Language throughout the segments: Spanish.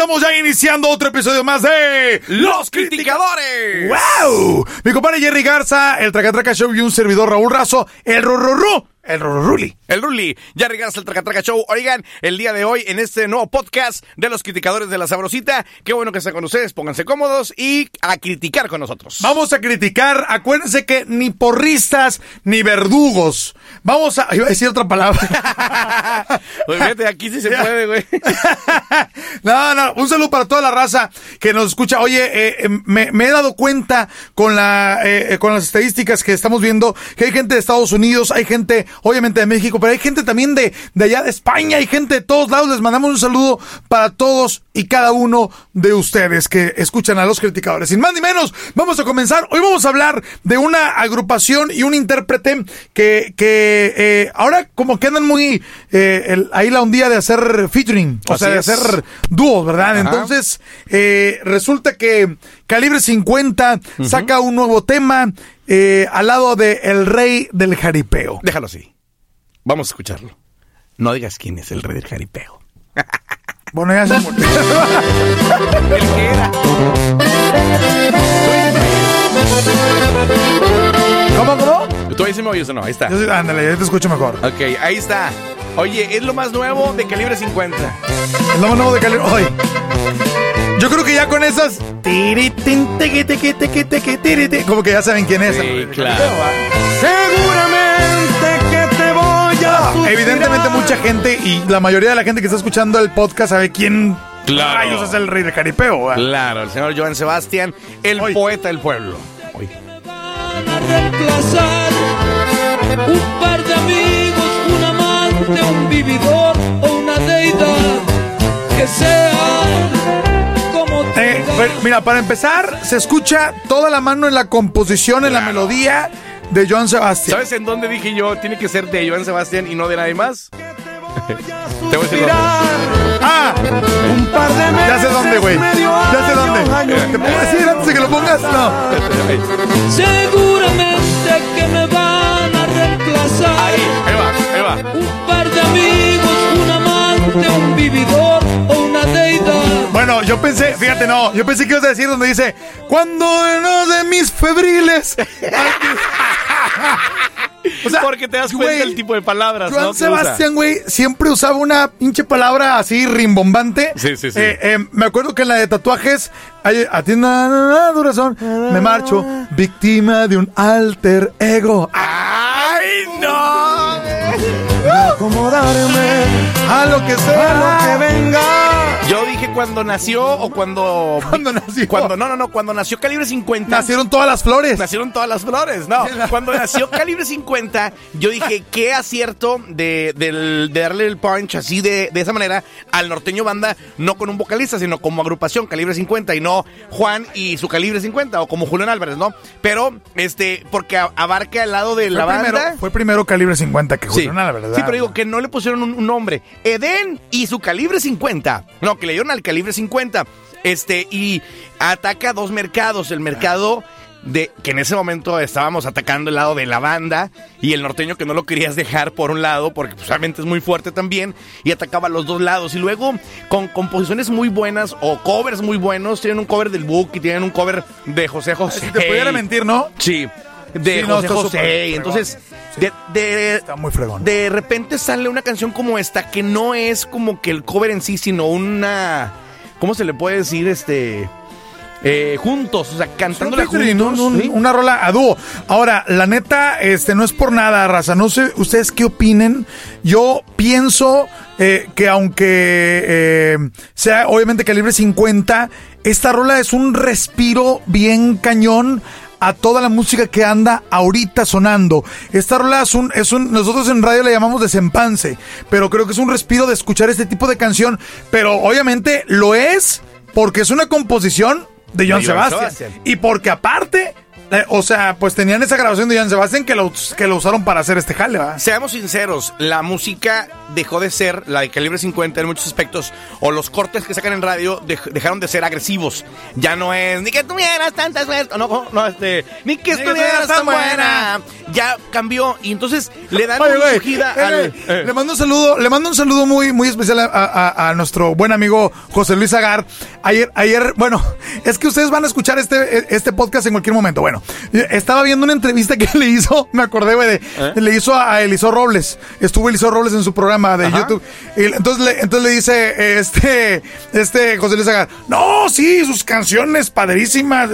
estamos ya iniciando otro episodio más de Los Criticadores. ¡Wow! Mi compadre Jerry Garza, el Tracatraca Show y un servidor Raúl Razo, el Rururú, el Rururuli. El Ruli, ya regalas el Tracatraca Show. Oigan, el día de hoy en este nuevo podcast de los criticadores de la sabrosita. Qué bueno que estén con ustedes, pónganse cómodos y a criticar con nosotros. Vamos a criticar, acuérdense que ni porristas ni verdugos. Vamos a. Iba a decir otra palabra. Fíjate, aquí sí se puede, güey. no, no, un saludo para toda la raza que nos escucha. Oye, eh, eh, me, me he dado cuenta con la eh, eh, con las estadísticas que estamos viendo que hay gente de Estados Unidos, hay gente, obviamente, de México, pero hay gente también de, de allá de España, hay gente de todos lados. Les mandamos un saludo para todos y cada uno de ustedes que escuchan a los criticadores. Sin más ni menos, vamos a comenzar. Hoy vamos a hablar de una agrupación y un intérprete que, que eh, ahora como que andan muy eh, el- ahí la ondía de hacer featuring, o Así sea, de es. hacer dúos, ¿verdad? Ajá. Entonces, eh, resulta que Calibre 50 saca un nuevo tema eh, al lado de El Rey del Jaripeo. Déjalo así. Vamos a escucharlo. No digas quién es el rey del jaripeo. Bueno, ya se murió. El que era. ¿Cómo, cómo? ¿Tú ahí sí me oyes o no? Ahí está. Yo sí- ándale, ya te escucho mejor. Ok, ahí está. Oye, es lo más nuevo de calibre 50. Es lo más nuevo de Calibre. Hoy. Yo creo que ya con esas. Como que ya saben quién es. Sí, claro. Seguramente que te voy a suspirar. Evidentemente mucha gente y la mayoría de la gente que está escuchando el podcast sabe quién Claro. rayos es el rey del jaripeo. ¿va? Claro, el señor Joan Sebastián, el Hoy. poeta del pueblo. Hoy. Van a reemplazar un par de amigos, un amante, un vividor o una deidad que sea Eh, pero, mira, para empezar, se escucha toda la mano en la composición, en la melodía de Joan Sebastián. ¿Sabes en dónde dije yo? Tiene que ser de Joan Sebastián y no de nadie más. Te voy a decir. Ah, Un par de meses ya sé dónde, güey. Ya sé dónde. ¿Te puedo decir antes de que lo pongas? No. Seguramente que me van a reemplazar. Ahí, ahí va, ahí va. Un par de amigos, un amante, un vividor. Bueno, yo pensé, fíjate, no, yo pensé que ibas a decir donde dice, cuando uno de mis febriles. o sea, Porque te das cuenta del tipo de palabras, ¿no? usa. Sebastián, güey, siempre usaba una pinche palabra así rimbombante. Sí, sí, sí. Eh, eh, me acuerdo que en la de tatuajes, hay- atienda corazón, me marcho, víctima de un alter ego. ¡Ay, no! Acomodarme A lo que sea. a lo que venga. Cuando nació o cuando. Cuando nació. Cuando, no, no, no. Cuando nació Calibre 50. Nacieron todas las flores. Nacieron todas las flores, no. Cuando nació Calibre 50, yo dije, qué acierto de, darle el punch así de, de esa manera al norteño banda, no con un vocalista, sino como agrupación Calibre 50 y no Juan y su Calibre 50 o como Julián Álvarez, ¿no? Pero, este, porque abarca el lado de la fue, banda. primero, fue primero calibre 50 que Sí. Julián, la verdad. sí, pero digo que no le pusieron un, un nombre. Eden y su calibre 50. No, que le dieron al calibre 50. Este, y ataca dos mercados. El mercado de que en ese momento estábamos atacando el lado de la banda y el norteño que no lo querías dejar por un lado porque pues, obviamente es muy fuerte también y atacaba los dos lados y luego con composiciones muy buenas o covers muy buenos tienen un cover del Book y tienen un cover de José José Si te pudiera mentir, ¿no? Sí, de Sí, José fregón. Entonces, Sí. de, de- Está muy fregón. de repente sale una canción como esta que no es como que el cover en sí, sino una. ¿Cómo se le puede decir? Este. eh, juntos, o sea, cantándola juntos. Una rola a dúo. Ahora, la neta, este, no es por nada, raza. No sé ustedes qué opinen. Yo pienso eh, que aunque eh, sea obviamente calibre 50, esta rola es un respiro bien cañón a toda la música que anda ahorita sonando. Esta rola es un, es un, nosotros en radio le llamamos desempance, pero creo que es un respiro de escuchar este tipo de canción, pero obviamente lo es porque es una composición de John De. Sebastián. Y porque aparte eh, o sea, pues tenían esa grabación de Joan Sebastián que lo, que lo usaron para hacer este jale, ¿verdad? Seamos sinceros, la música dejó de ser la de calibre 50 en muchos aspectos, o los cortes que sacan en radio dej- dejaron de ser agresivos. Ya no es ni que tuvieras tanta suerte, no, no, este, ni que estuvieras tan buena. Ya cambió y entonces le dan Oye, una surgida eh, al. eh, Le mando un saludo, le mando un saludo muy, muy especial a, a- a nuestro buen amigo José Luis Agar. Ayer, ayer, bueno, es que ustedes van a escuchar este, este podcast en cualquier momento. Bueno, estaba viendo una entrevista que le hizo, me acordé, güey, de, le hizo a, a Eliseo Robles. Estuvo Eliseo Robles en su programa de Ajá. YouTube. Y entonces le, entonces le dice eh, este, este José Luis Agar, no, sí, sus canciones padrísimas.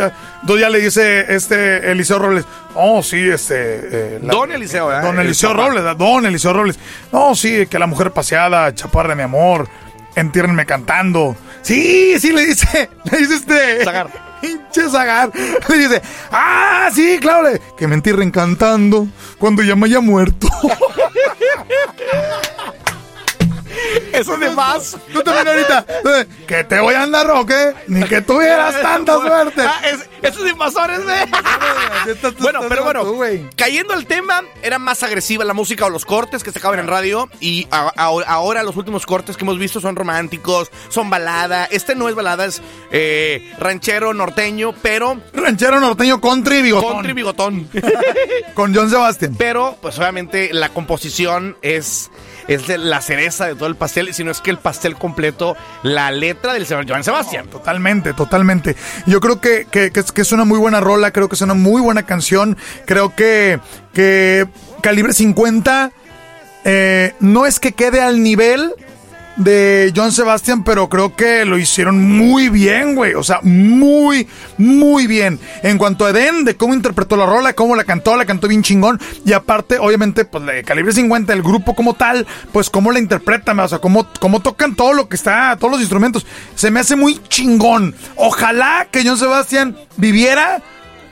Entonces ya le dice este Eliseo Robles, oh, sí, este. eh, la- Don Eliseo, ¿verdad? Don El Eliseo papá. Robles. Don Eliseo Robles. No, sí, que la mujer paseada, chaparra de mi amor, entiérrenme cantando. Sí, sí, le dice, le dice este. Zagar. Pinche Zagar. Le dice, ah, sí, claro, que me entierren cantando cuando ya me haya muerto. Eso de más. Tú también ahorita, eh, que te voy a andar, ¿o qué? Ni que tuvieras tanta suerte. Ah, es- eso es invasores, güey. bueno, pero bueno, cayendo al tema, era más agresiva la música o los cortes que sacaban en radio. Y a- a- ahora los últimos cortes que hemos visto son románticos, son balada. Este no es balada, es eh, ranchero norteño, pero Ranchero norteño country bigotón. country bigotón. Con John Sebastian. pero, pues obviamente, la composición es. Es de la cereza de todo el pastel, si no es que el pastel completo, la letra del señor Joan Sebastián. Totalmente, totalmente. Yo creo que, que, que es una muy buena rola, creo que es una muy buena canción. Creo que, que Calibre 50 eh, no es que quede al nivel de John Sebastian, pero creo que lo hicieron muy bien, güey. O sea, muy, muy bien. En cuanto a Eden, de cómo interpretó la rola, cómo la cantó, la cantó bien chingón. Y aparte, obviamente, pues de Calibre 50, el grupo como tal, pues cómo la interpretan, o sea, cómo, cómo tocan todo lo que está, todos los instrumentos. Se me hace muy chingón. Ojalá que John Sebastian viviera.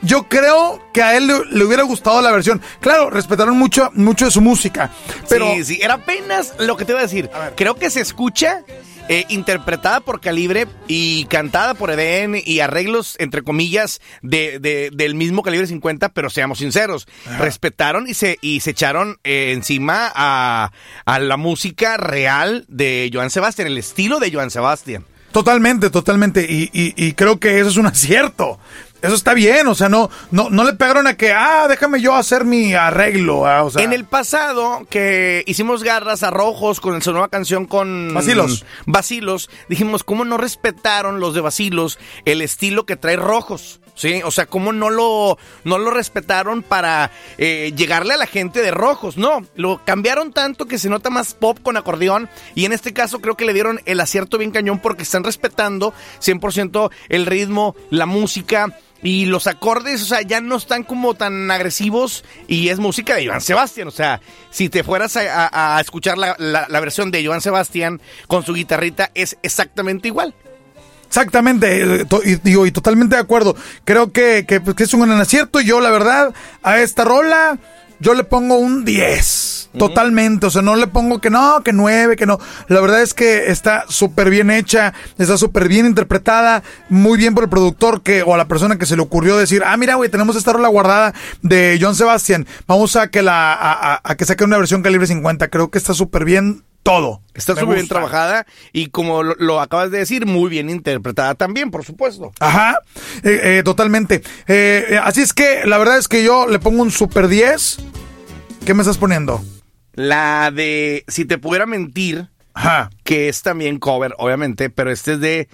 Yo creo que a él le, le hubiera gustado la versión. Claro, respetaron mucho, mucho de su música. Pero Sí, sí, era apenas lo que te iba a decir. Creo que se escucha eh, interpretada por Calibre y cantada por Eden y arreglos, entre comillas, de, de- del mismo Calibre 50, pero seamos sinceros, respetaron y se, y se echaron eh, encima a, a la música real de Joan Sebastián, el estilo de Joan Sebastián. Totalmente, totalmente. Y, y- y creo que eso es un acierto. Eso está bien, o sea, no, no, no le pegaron a que, ah, déjame yo hacer mi arreglo. ah, o sea, En el pasado, que hicimos garras a rojos con su nueva canción con Vacilos. Vacilos, dijimos, ¿cómo no respetaron los de Vacilos el estilo que trae rojos? ¿Sí? O sea, ¿cómo no lo, no lo respetaron para eh, llegarle a la gente de rojos? No, lo cambiaron tanto que se nota más pop con acordeón y en este caso creo que le dieron el acierto bien cañón porque están respetando 100% el ritmo, la música y los acordes, o sea, ya no están como tan agresivos y es música de Joan Sebastián. O sea, si te fueras a, a- escuchar la, la- la versión de Joan Sebastián con su guitarrita, es exactamente igual. Exactamente, eh, y, digo, y totalmente de acuerdo. Creo que, que, pues, que es un gran acierto. Yo, la verdad, a esta rola, yo le pongo un 10. Totalmente, o sea, no le pongo que no, que 9, que no. La verdad es que está súper bien hecha, está súper bien interpretada, muy bien por el productor que, o a la persona que se le ocurrió decir, ah, mira, güey, tenemos esta rola guardada de John Sebastian, vamos a que la, a, a- a que saquen una versión calibre 50. Creo que está súper bien todo. Está súper bien trabajada y como lo, lo acabas de decir, muy bien interpretada también, por supuesto. Ajá, eh, eh, totalmente. Eh, eh, así es que la verdad es que yo le pongo un super 10. ¿Qué me estás poniendo? La de Si te pudiera mentir, Ajá. que es también cover, obviamente, pero este es de,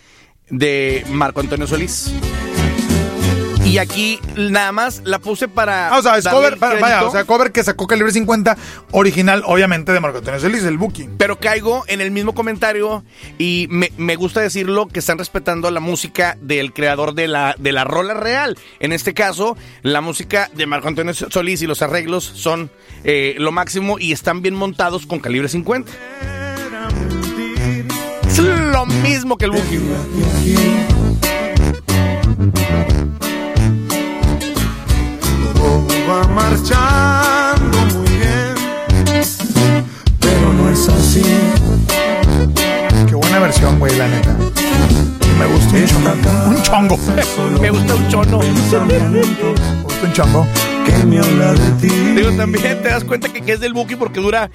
de Marco Antonio Solís. Y aquí nada más la puse para. Ah, o sea, es cover, el vaya, o sea, cover que sacó Calibre 50, original, obviamente, de Marco Antonio Celis, el Booking. Pero caigo en el mismo comentario y me, me gusta decirlo que están respetando la música del creador de la, de la rola real. En este caso, la música de Marco Antonio Solís y los arreglos son eh, lo máximo y están bien montados con calibre 50. Es lo mismo que el booking. Va marchando muy bien, pero no es así. Qué buena versión, güey, la neta. Me gusta un chongo. Un chongo. Me gusta un chono. Me gusta un chongo. que me habla de ti. Digo, también te das cuenta que, que es del Buki porque dura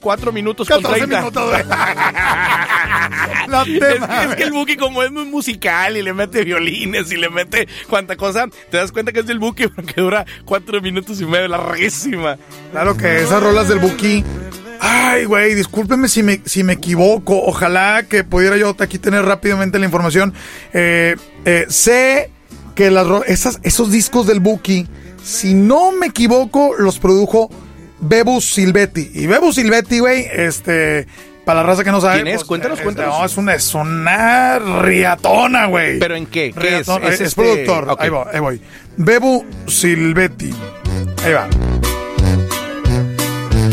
4 minutos con 14 30. minutos, güey. No te Es, que- es mames. que el Buki como es muy musical y le mete violines y le mete cuanta cosa, te das cuenta que es del Buki porque dura cuatro minutos y medio, larguísima. Claro que esas rolas del Buki. Ay, güey, discúlpeme si me, si me equivoco. Ojalá que pudiera yo aquí tener rápidamente la información. Eh, eh, sé que las esas, esos discos del Buki, si no me equivoco, los produjo Bebus Silvetti. Y Bebus Silvetti, güey, este, para la raza que no sabe. ¿Quién es? Cuéntanos, eh, cuéntanos. No, es una, es una riatona, güey. ¿Pero en qué? ¿Qué es? Riatona, Es es, este- productor. Ahí voy, ahí voy. Bebu Silvetti. Ahí va.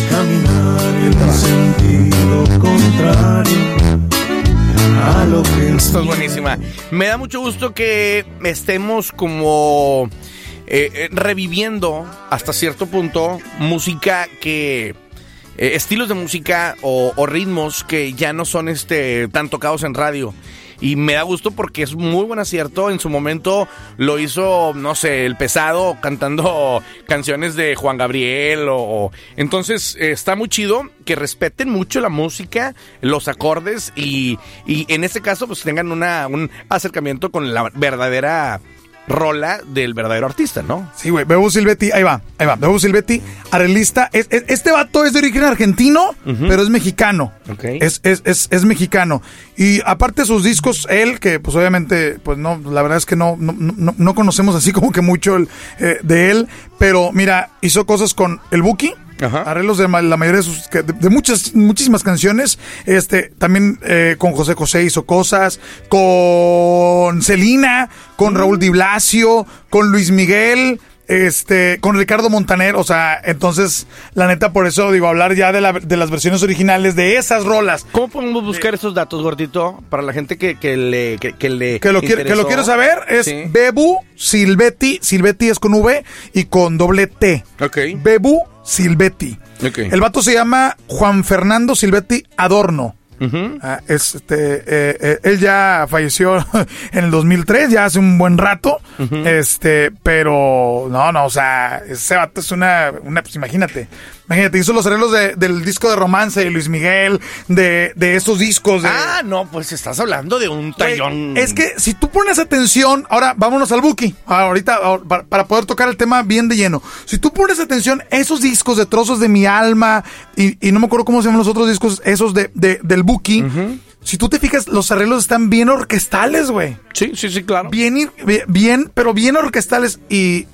Caminar en sentido contrario a lo que Esto es buenísima. Me da mucho gusto que estemos como eh, eh, reviviendo hasta cierto punto música que... eh, estilos de música o, ritmos que ya no son este tan tocados en radio. Y me da gusto porque es muy buen acierto. En su momento lo hizo, no sé, el pesado cantando canciones de Juan Gabriel. O, o- Entonces eh, está muy chido que respeten mucho la música, los acordes y, y en este caso pues tengan una, un acercamiento con la verdadera rola del verdadero artista, ¿no? Sí, güey, Bebo Silvetti, ahí va, ahí va. Bebo Silvetti, arreglista. Es- es- este vato es de origen argentino, pero es mexicano. Ok. Es, es, es, es mexicano. Y aparte de sus discos, él, que pues obviamente, pues no, la verdad es que no, no, no, no conocemos así como que mucho el, eh, de él, pero mira, hizo cosas con el Buki. Ajá. Arreglos de la mayoría de sus de, de muchas muchísimas canciones este también eh, con José José hizo cosas con Celina con Raúl Di Blasio con Luis Miguel este con Ricardo Montaner o sea entonces la neta por eso digo hablar ya de, la- de las versiones originales de esas rolas ¿Cómo podemos buscar esos datos, gordito, para la gente que, que le que, que le que lo quiere que lo quiero saber es Sí. Bebu Silvetti Silvetti es con V y con doble T Ok. Bebu Silvetti el vato se llama Juan Fernando Silvetti Adorno. Ah, este, eh, eh, él ya falleció en el 2003, ya hace un buen rato. Este, pero no, no, o sea, ese vato es una, una pues imagínate. Imagínate, hizo los arreglos de- del disco de romance de Luis Miguel, de, de esos discos de. Ah, no, pues estás hablando de un tallón. Es que si tú pones atención, ahora vámonos al Buki, ahorita ahor- para, para poder tocar el tema bien de lleno. Si tú pones atención, esos discos de trozos de mi alma, y, y no me acuerdo cómo se llaman los otros discos, esos de, de- del Buki, si tú te fijas, los arreglos están bien orquestales, güey. Sí, sí, sí, claro. Bien, bien, pero bien orquestales, y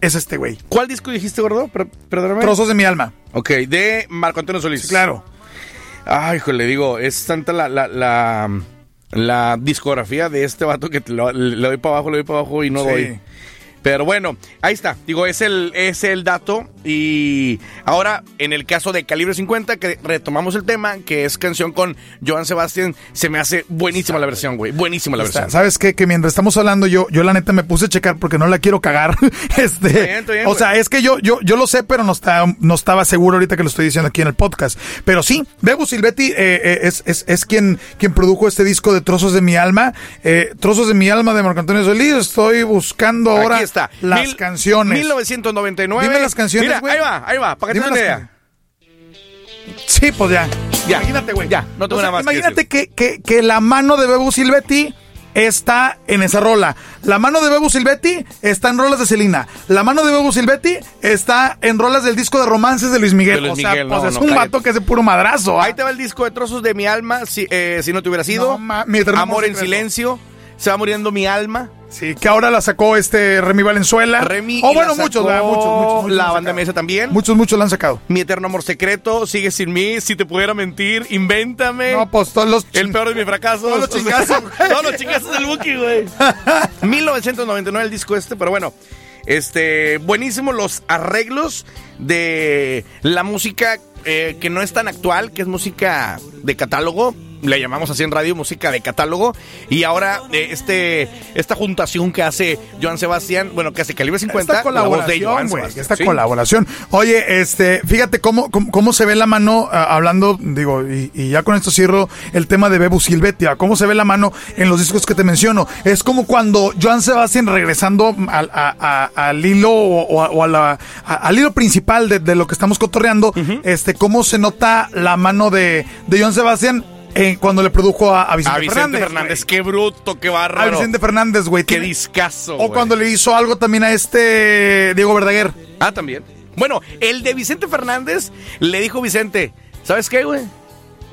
es este güey. ¿Cuál disco dijiste, gordo? Per- perdóname. Trozos de mi alma. Ok, de Marco Antonio Solís. Claro. Ay, híjole, digo, es tanta la, la, la, la discografía de este vato que te lo- le doy para abajo, le doy para abajo y no Sí. doy. Pero bueno, ahí está. Digo, es el, es el dato. Y ahora, en el caso de Calibre 50, que retomamos el tema, que es canción con Joan Sebastián, se me hace buenísima la versión, güey. Buenísima la versión. ¿Sabes qué? Que mientras estamos hablando, yo, yo la neta me puse a checar porque no la quiero cagar. este, bien, bien, o sea, es que yo, yo, yo lo sé, pero no, está, no estaba seguro ahorita que lo estoy diciendo aquí en el podcast. Pero sí, Bebo Silvetti eh, eh, es, es, es quien, quien produjo este disco de Trozos de mi alma. Eh, Trozos de mi alma de Marco Antonio Solís. Estoy buscando ahora Aquí las Mil- canciones. 1999. Dime las canciones, güey. ahí va, ahí va, para que te Dime idea. Sí, pues ya. Ya. Imagínate, güey. Ya, no tengo O sea, nada más Imagínate que, que, que la mano de Bebo Silvetti está en esa rola. La mano de Bebo Silvetti está en rolas de Celina. La mano de Bebo Silvetti está en rolas del disco de romances de Luis Miguel. De Luis o sea, pues es no, un cállate. vato que es de puro madrazo. ¿ah? Ahí te va el disco de trozos de mi alma, si, eh, si no te hubiera sido. No, Amor en silencio. Se va muriendo mi alma. Sí, que ahora la sacó este Remy Valenzuela. Remy. Oh, bueno, muchos, muchos, muchos, muchos. La banda. MS también. Muchos, muchos la han sacado. Mi eterno amor secreto. Sigue sin mí. Si te pudiera mentir, invéntame. No, pues todos los. El peor de mis fracasos. Todos los chingazos. Todos los chingazos del Buki, güey. 1999 el disco este, pero bueno. Este, buenísimo los arreglos de la música eh, que no es tan actual, que es música de catálogo. Le llamamos así en radio, música de catálogo. Y ahora eh, este esta juntación que hace Joan Sebastián, bueno, que hace Calibre 50, esta la voz de colaboración, Sebastián. esta Sí. colaboración. Oye, este, fíjate cómo, cómo, cómo se ve la mano, ah, hablando, digo, y, y ya con esto cierro el tema de Bebu Silvetia, cómo se ve la mano en los discos que te menciono. Es como cuando Joan Sebastián regresando al, a- a- al hilo o, o a- o a la- al hilo principal de, de lo que estamos cotorreando, este, cómo se nota la mano de, de Joan Sebastián eh, cuando le produjo a, a Vicente, A Vicente Fernández. Fernández, qué bruto, qué A bárbaro. Vicente Fernández, güey. Qué discazo. O cuando le hizo algo también a este Diego Verdaguer. Ah, también. Bueno, el de Vicente Fernández le dijo Vicente, ¿sabes qué, güey?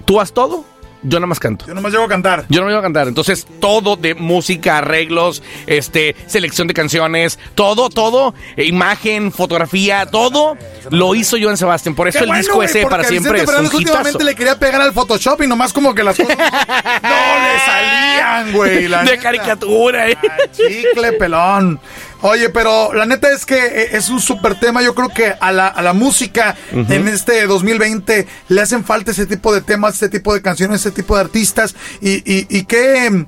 Tú haz todo, yo nada más canto. Yo nomás llego a cantar. Yo no me iba a cantar. Entonces, todo de música, arreglos, este, selección de canciones, todo, todo, eh, imagen, fotografía, todo lo hizo Joan Sebastián. Por eso Qué el bueno, disco güey, ese porque para siempre es un Fernández hitazo. últimamente le quería pegar al Photoshop y nomás como que las cosas no le salían, güey. la De neta. caricatura, eh. Chicle pelón. Oye, pero la neta es que eh, es un súper tema. Yo creo que a la, a la música en este 2020 le hacen falta ese tipo de temas, ese tipo de canciones, ese tipo de artistas. Y, y, y qué,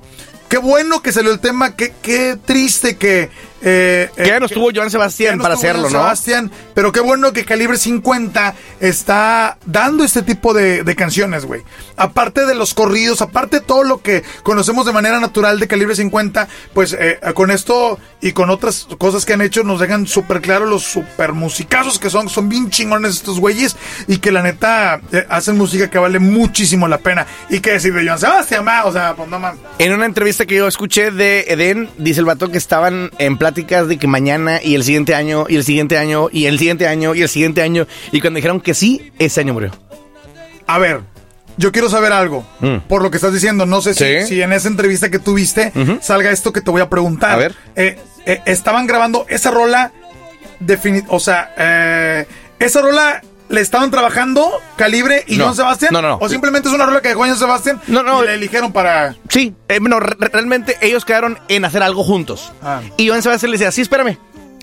qué bueno que salió el tema. Qué, qué triste que. Eh, ya eh, no estuvo Joan Sebastián para hacerlo, Joan ¿no? Sebastián, pero qué bueno que Calibre 50 está dando este tipo de, de canciones, güey. Aparte de los corridos, aparte de todo lo que conocemos de manera natural de Calibre 50, pues eh, con esto y con otras cosas que han hecho nos dejan súper claro los super musicazos que son, son bien chingones estos güeyes y que la neta hacen música que vale muchísimo la pena. Y qué decir de Joan Sebastián, va, o sea, pues no mames. En una entrevista que yo escuché de Eden, dice el vato que estaban en pláticas de que mañana y el siguiente año y el siguiente año y el siguiente año y el siguiente año. Y cuando dijeron que sí, ese año murió. A ver, yo quiero saber algo. Mm. Por lo que estás diciendo, no sé si, Sí. si en esa entrevista que tuviste salga esto que te voy a preguntar. A ver. Eh, eh, estaban grabando esa rola, o sea, eh, esa rola le estaban trabajando Calibre y No. John Sebastián. No, no, no. O simplemente es una rola que dejó John Sebastián No, no. y la eligieron para. Sí, eh, bueno, re- realmente ellos quedaron en hacer algo juntos. Ah. Y Joan Sebastián le decía, sí, espérame.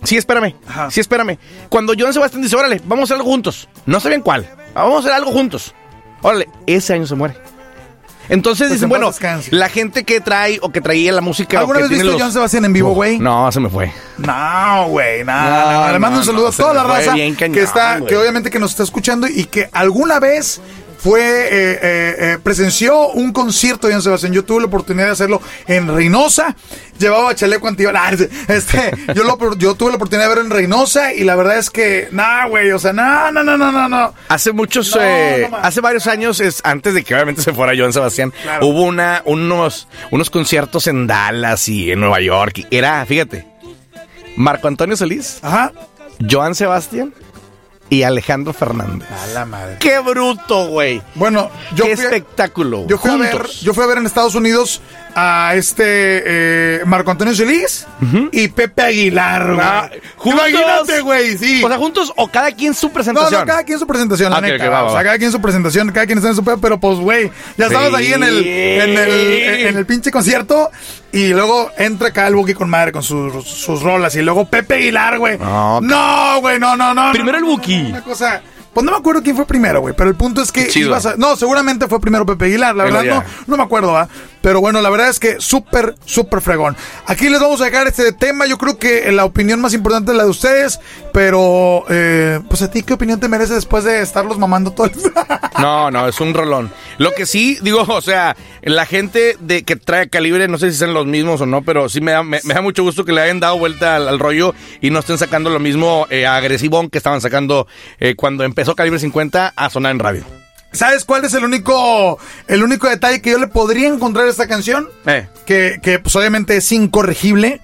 Sí, espérame. Ajá. Sí, espérame. Cuando Joan Sebastián dice, órale, vamos a hacer algo juntos. No sabían cuál. Vamos a hacer algo juntos. Órale, ese año se muere. Entonces Pues dicen, en bueno, descanse. la gente que trae o que traía la música. o ¿Alguna que vez viste los- John Sebastián en vivo, güey? No, se me fue. No, güey, No, nada. Le mando no, un saludo no, a toda la raza cañón, que está, que obviamente que nos está escuchando y que alguna vez fue eh, eh, eh, presenció un concierto de John Sebastián. Yo tuve la oportunidad de hacerlo en Reynosa. Llevaba chaleco antibal. Este, yo, lo, yo tuve la oportunidad de verlo en Reynosa y la verdad es que, nah, güey, o sea, no, no, no, no, no, no. Hace muchos, No, eh, no hace varios años, es, antes de que obviamente se fuera Joan Sebastián, Claro. hubo una, unos, unos conciertos en Dallas y en Nueva York. y era, fíjate, Marco Antonio Solís, Ajá. Joan Sebastián y Alejandro Fernández. A la madre. ¡Qué bruto, güey! Bueno, yo ¡Qué fui, a- espectáculo! yo fui a ver, yo fui a ver en Estados Unidos a este eh, Marco Antonio Solís y Pepe Aguilar, güey. Ah, juntos. Imagínate, güey, sí. O sea, juntos o cada quien su No, presentación. no, cada quien su presentación, la Ah, neta. va, o sea, cada quien su presentación, cada quien está en su pedo, pero pues, güey, ya estabas Sí. ahí en el, en el, en el pinche concierto y luego entra acá el Buki con madre con sus, sus rolas y luego Pepe Aguilar, güey. No, No, güey, no, no, no. Primero no, el Buki. Una cosa. Pues no me acuerdo quién fue primero, güey, pero el punto es que ibas a- No, seguramente fue primero Pepe Aguilar, la verdad no, no me acuerdo, ¿va? Pero bueno, la verdad es que súper, súper fregón. Aquí les vamos a dejar este tema, yo creo que la opinión más importante es la de ustedes, pero eh, pues a ti, ¿qué opinión te merece después de estarlos mamando todo el... No, no, es un rolón. Lo que sí, digo, o sea, la gente de que trae calibre, no sé si sean los mismos o no, pero sí me da, me, me da mucho gusto que le hayan dado vuelta al, al rollo y no estén sacando lo mismo eh, agresivón que estaban sacando eh, cuando empezó Calibre 50 a sonar en radio. ¿Sabes cuál es el único, el único detalle que yo le podría encontrar a esta canción? Eh. Que, que pues obviamente es incorregible,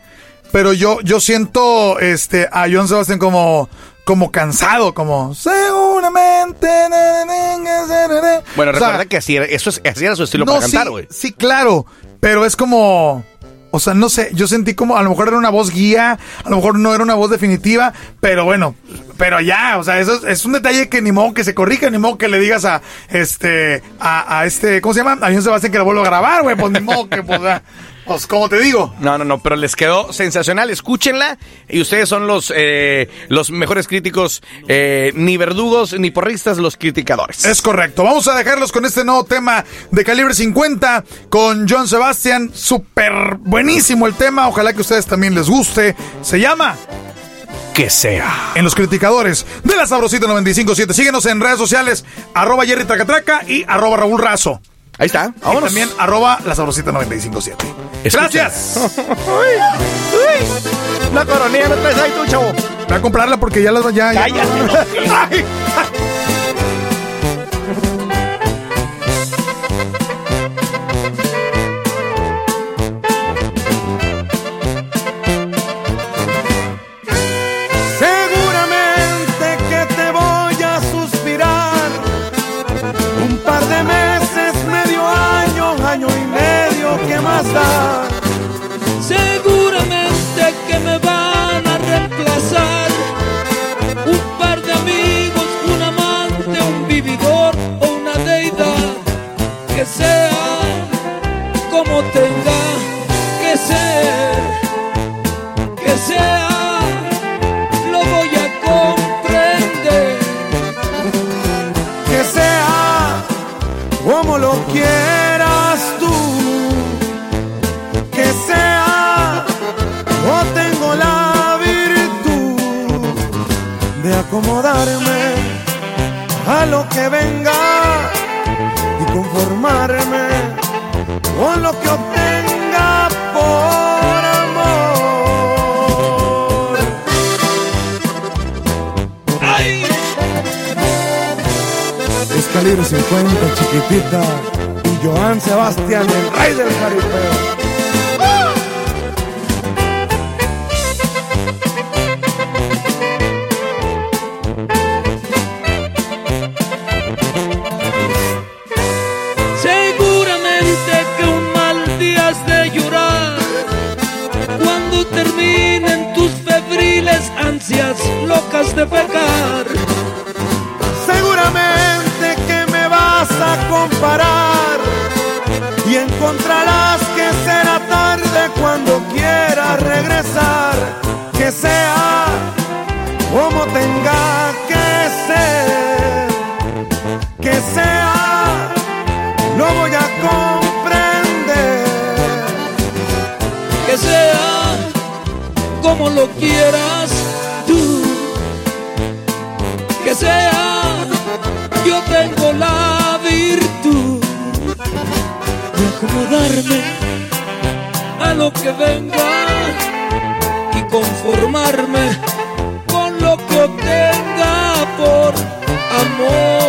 pero yo, yo siento este, a John Sebastián como, como cansado, como seguramente. na, na, na, na, na, na". Bueno, O sea, recuerda que así era, eso es, así era su estilo no, para cantar, sí, güey. Sí, claro, pero es como... O sea, no sé, yo sentí como a lo mejor era una voz guía, a lo mejor no era una voz definitiva, pero bueno, pero ya, o sea, eso es, es un detalle que ni modo que se corrija, ni modo que le digas a este, a, a este, ¿cómo se llama? A John Sebastián que lo vuelva a grabar, güey, pues ni modo que, pues, pues, como te digo. No, no, no, pero les quedó sensacional. Escúchenla y ustedes son los, eh, los mejores críticos, eh, ni verdugos ni porristas, los criticadores. Es correcto. Vamos a dejarlos con este nuevo tema de calibre 50 con John Sebastian. Súper buenísimo el tema. Ojalá que a ustedes también les guste. Se llama que sea. En los criticadores de la Sabrosita 957. Síguenos en redes sociales, arroba Jerry Tracatraca y arroba Raúl Razo. Ahí está. Y también arroba la Sabrosita 957. Gracias. uy, uy. La coronilla no traes ahí tú, chavo. Voy a comprarla porque ya las ya. ya. Cállate, Ay. Deidad que sea como tenga que ser, que sea, lo voy a comprender. Que sea como lo quieras tú, que sea, yo tengo la virtud de acomodarme a lo que venga que obtenga por amor. ¡Ay! Es calibre 50, chiquitita. Y Joan Sebastián, el rey del jaripeo. Encontrarás que será tarde cuando quieras regresar. Que sea como tenga que ser, que sea, lo voy a comprender. Que sea como lo quieras a lo que venga y conformarme con lo que obtenga por amor.